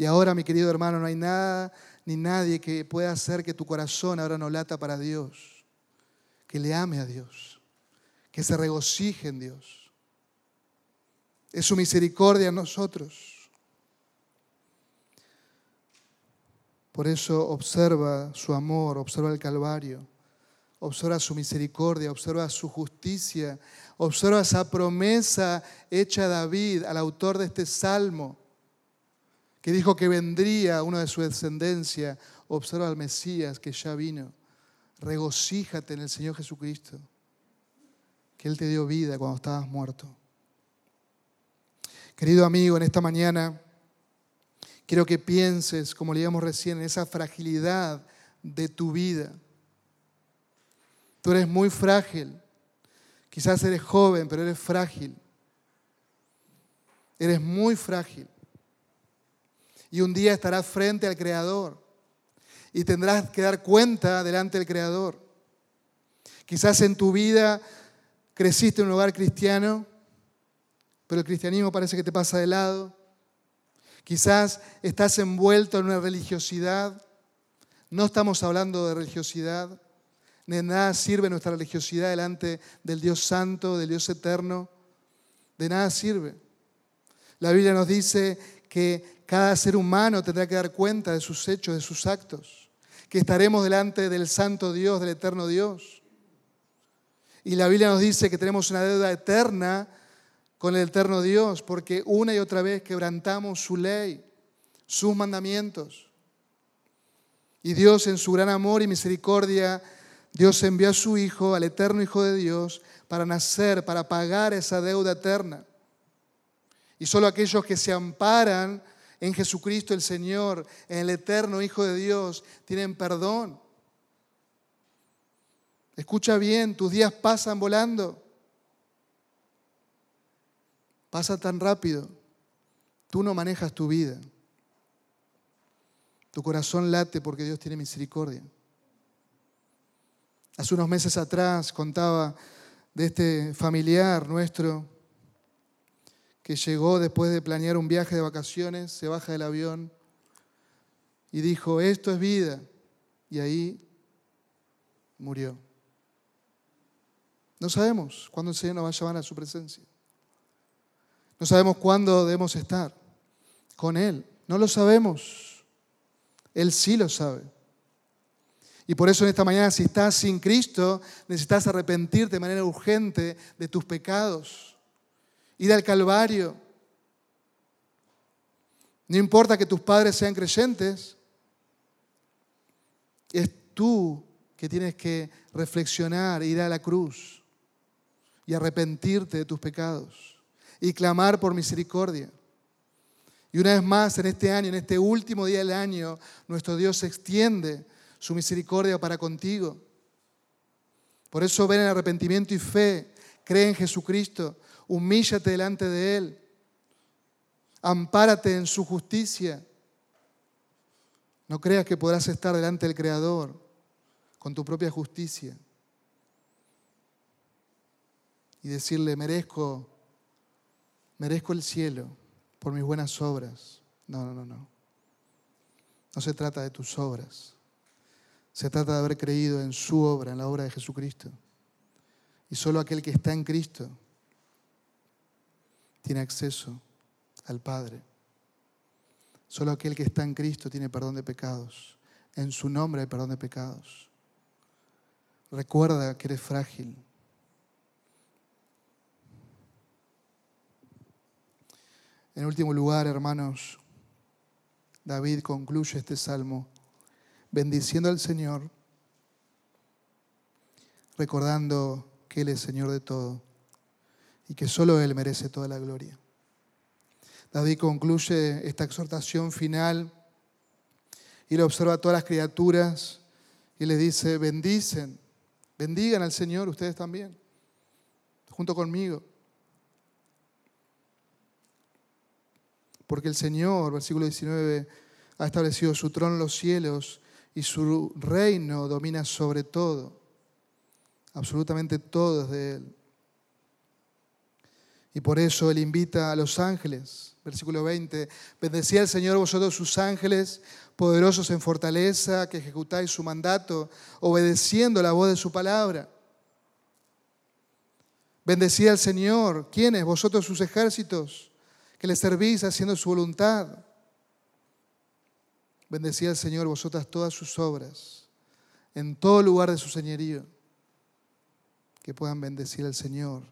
Y ahora, mi querido hermano, no hay nada ni nadie que pueda hacer que tu corazón ahora no lata para Dios que le ame a Dios, que se regocije en Dios. Es su misericordia en nosotros. Por eso observa su amor, observa el Calvario, observa su misericordia, observa su justicia, observa esa promesa hecha a David, al autor de este salmo, que dijo que vendría uno de su descendencia. Observa al Mesías que ya vino regocíjate en el Señor Jesucristo, que Él te dio vida cuando estabas muerto. Querido amigo, en esta mañana quiero que pienses, como leíamos recién, en esa fragilidad de tu vida. Tú eres muy frágil. Quizás eres joven, pero eres frágil. Eres muy frágil. Y un día estarás frente al Creador y tendrás que dar cuenta delante del Creador. Quizás en tu vida creciste en un hogar cristiano, pero el cristianismo parece que te pasa de lado. Quizás estás envuelto en una religiosidad. No estamos hablando de religiosidad. De nada sirve nuestra religiosidad delante del Dios Santo, del Dios Eterno. De nada sirve. La Biblia nos dice que cada ser humano tendrá que dar cuenta de sus hechos, de sus actos. Que estaremos delante del Santo Dios, del Eterno Dios. Y la Biblia nos dice que tenemos una deuda eterna con el eterno Dios, porque una y otra vez quebrantamos su ley, sus mandamientos. Y Dios en su gran amor y misericordia, Dios envió a su Hijo, al eterno Hijo de Dios, para nacer, para pagar esa deuda eterna. Y solo aquellos que se amparan en Jesucristo el Señor, en el eterno Hijo de Dios, tienen perdón. Escucha bien, tus días pasan volando. Pasa tan rápido. Tú no manejas tu vida. Tu corazón late porque Dios tiene misericordia. Hace unos meses atrás contaba de este familiar nuestro que llegó después de planear un viaje de vacaciones, se baja del avión y dijo, esto es vida. Y ahí murió. No sabemos cuándo el Señor nos va a llamar a su presencia. No sabemos cuándo debemos estar con Él. No lo sabemos. Él sí lo sabe. Y por eso en esta mañana, si estás sin Cristo, necesitas arrepentirte de manera urgente de tus pecados. Ir al Calvario. No importa que tus padres sean creyentes, es tú que tienes que reflexionar, ir a la cruz y arrepentirte de tus pecados y clamar por misericordia. Y una vez más, en este año, en este último día del año, nuestro Dios extiende su misericordia para contigo. Por eso ven en arrepentimiento y fe, cree en Jesucristo, humíllate delante de Él, ampárate en su justicia. No creas que podrás estar delante del Creador con tu propia justicia y decirle, merezco merezco el cielo por mis buenas obras. No, no, no, no. No se trata de tus obras. Se trata de haber creído en su obra, en la obra de Jesucristo. Y solo aquel que está en Cristo tiene acceso al Padre. Solo aquel que está en Cristo tiene perdón de pecados. En su nombre hay perdón de pecados. Recuerda que eres frágil, En último lugar, hermanos, David concluye este salmo bendiciendo al Señor, recordando que Él es Señor de todo y que solo Él merece toda la gloria. David concluye esta exhortación final y le observa a todas las criaturas y les dice, bendicen, bendigan al Señor ustedes también, junto conmigo. porque el Señor, versículo 19, ha establecido su trono en los cielos y su reino domina sobre todo. Absolutamente todo es de Él. Y por eso Él invita a los ángeles, versículo 20, bendecía al Señor vosotros sus ángeles, poderosos en fortaleza, que ejecutáis su mandato, obedeciendo la voz de su palabra. Bendecía al Señor, ¿quiénes? Vosotros sus ejércitos que le servís haciendo su voluntad. Bendecía al Señor vosotras todas sus obras, en todo lugar de su señorío. Que puedan bendecir al Señor,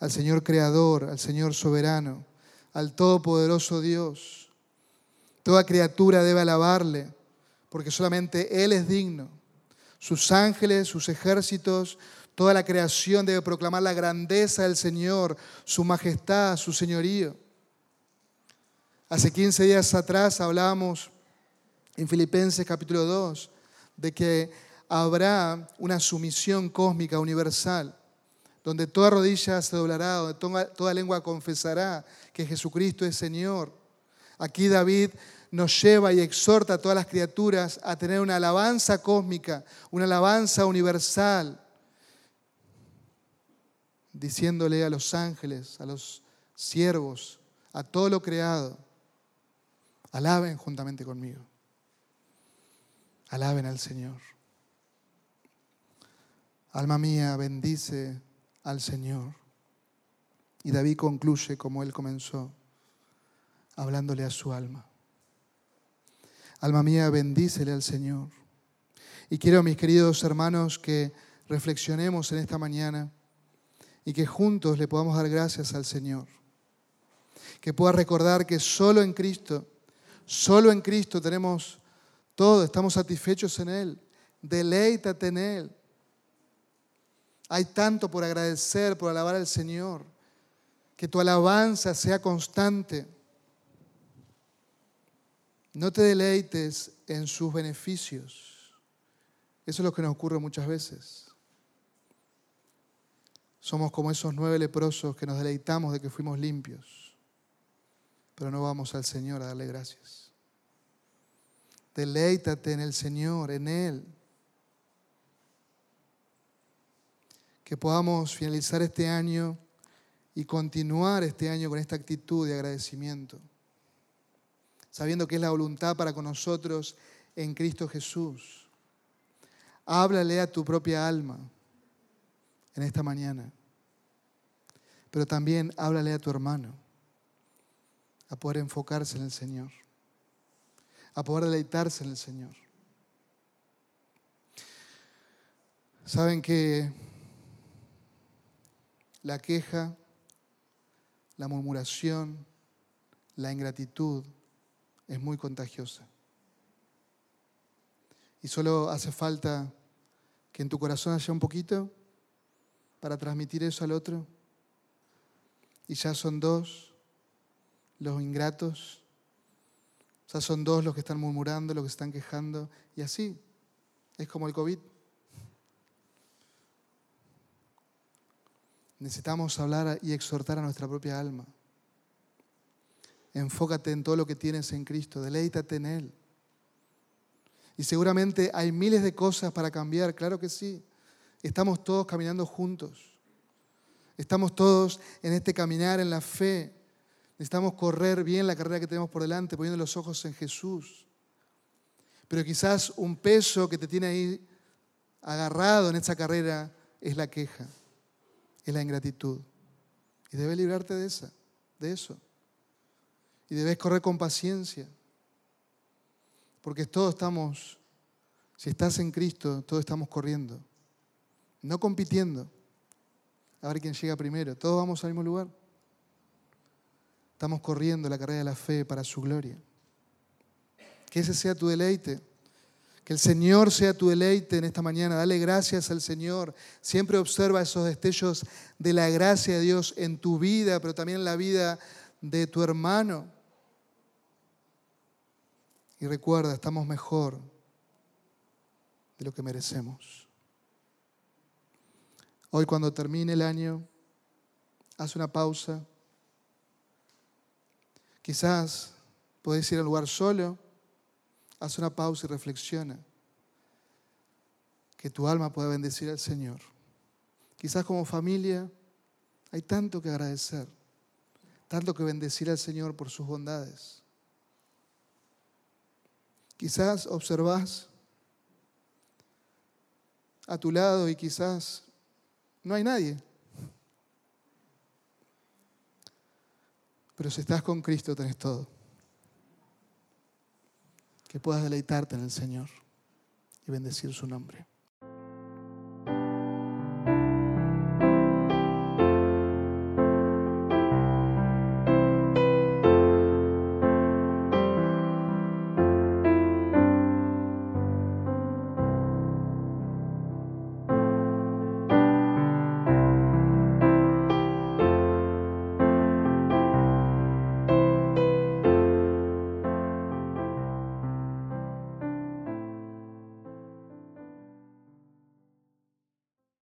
al Señor Creador, al Señor Soberano, al Todopoderoso Dios. Toda criatura debe alabarle, porque solamente Él es digno. Sus ángeles, sus ejércitos, toda la creación debe proclamar la grandeza del Señor, su majestad, su señorío. Hace 15 días atrás hablábamos en Filipenses capítulo 2 de que habrá una sumisión cósmica universal, donde toda rodilla se doblará, donde toda lengua confesará que Jesucristo es Señor. Aquí David nos lleva y exhorta a todas las criaturas a tener una alabanza cósmica, una alabanza universal, diciéndole a los ángeles, a los siervos, a todo lo creado, alaben juntamente conmigo. Alaben al Señor. Alma mía, bendice al Señor. Y David concluye como él comenzó, hablándole a su alma. Alma mía, bendícele al Señor. Y quiero, mis queridos hermanos, que reflexionemos en esta mañana y que juntos le podamos dar gracias al Señor. Que pueda recordar que solo en Cristo, solo en Cristo tenemos todo, estamos satisfechos en Él. Deleítate en Él. Hay tanto por agradecer, por alabar al Señor. Que tu alabanza sea constante. No te deleites en sus beneficios. Eso es lo que nos ocurre muchas veces. Somos como esos nueve leprosos que nos deleitamos de que fuimos limpios, pero no vamos al Señor a darle gracias. Deleítate en el Señor, en Él. Que podamos finalizar este año y continuar este año con esta actitud de agradecimiento, sabiendo que es la voluntad para con nosotros en Cristo Jesús. Háblale a tu propia alma en esta mañana. Pero también háblale a tu hermano a poder enfocarse en el Señor, a poder deleitarse en el Señor. Saben que la queja, la murmuración, la ingratitud es muy contagiosa. Y solo hace falta que en tu corazón haya un poquito para transmitir eso al otro. Y ya son dos los ingratos, ya son dos los que están murmurando, los que están quejando. Y así, es como el COVID. Necesitamos hablar y exhortar a nuestra propia alma. Enfócate en todo lo que tienes en Cristo, deleítate en Él. Y seguramente hay miles de cosas para cambiar, claro que sí. Estamos todos caminando juntos. Estamos todos en este caminar en la fe. Necesitamos correr bien la carrera que tenemos por delante, poniendo los ojos en Jesús. Pero quizás un peso que te tiene ahí agarrado en esa carrera es la queja, es la ingratitud. Y debes librarte de esa, de eso. Y debes correr con paciencia. Porque todos estamos, si estás en Cristo, todos estamos corriendo no compitiendo. A ver quién llega primero. Todos vamos al mismo lugar. Estamos corriendo la carrera de la fe para su gloria. Que ese sea tu deleite. Que el Señor sea tu deleite en esta mañana. Dale gracias al Señor. Siempre observa esos destellos de la gracia de Dios en tu vida, pero también en la vida de tu hermano. Y recuerda, estamos mejor de lo que merecemos. Hoy cuando termine el año, haz una pausa. Quizás puedes ir al lugar solo, haz una pausa y reflexiona. Que tu alma pueda bendecir al Señor. Quizás como familia hay tanto que agradecer, tanto que bendecir al Señor por sus bondades. Quizás observas a tu lado y quizás no hay nadie. Pero si estás con Cristo tenés todo. Que puedas deleitarte en el Señor y bendecir su nombre.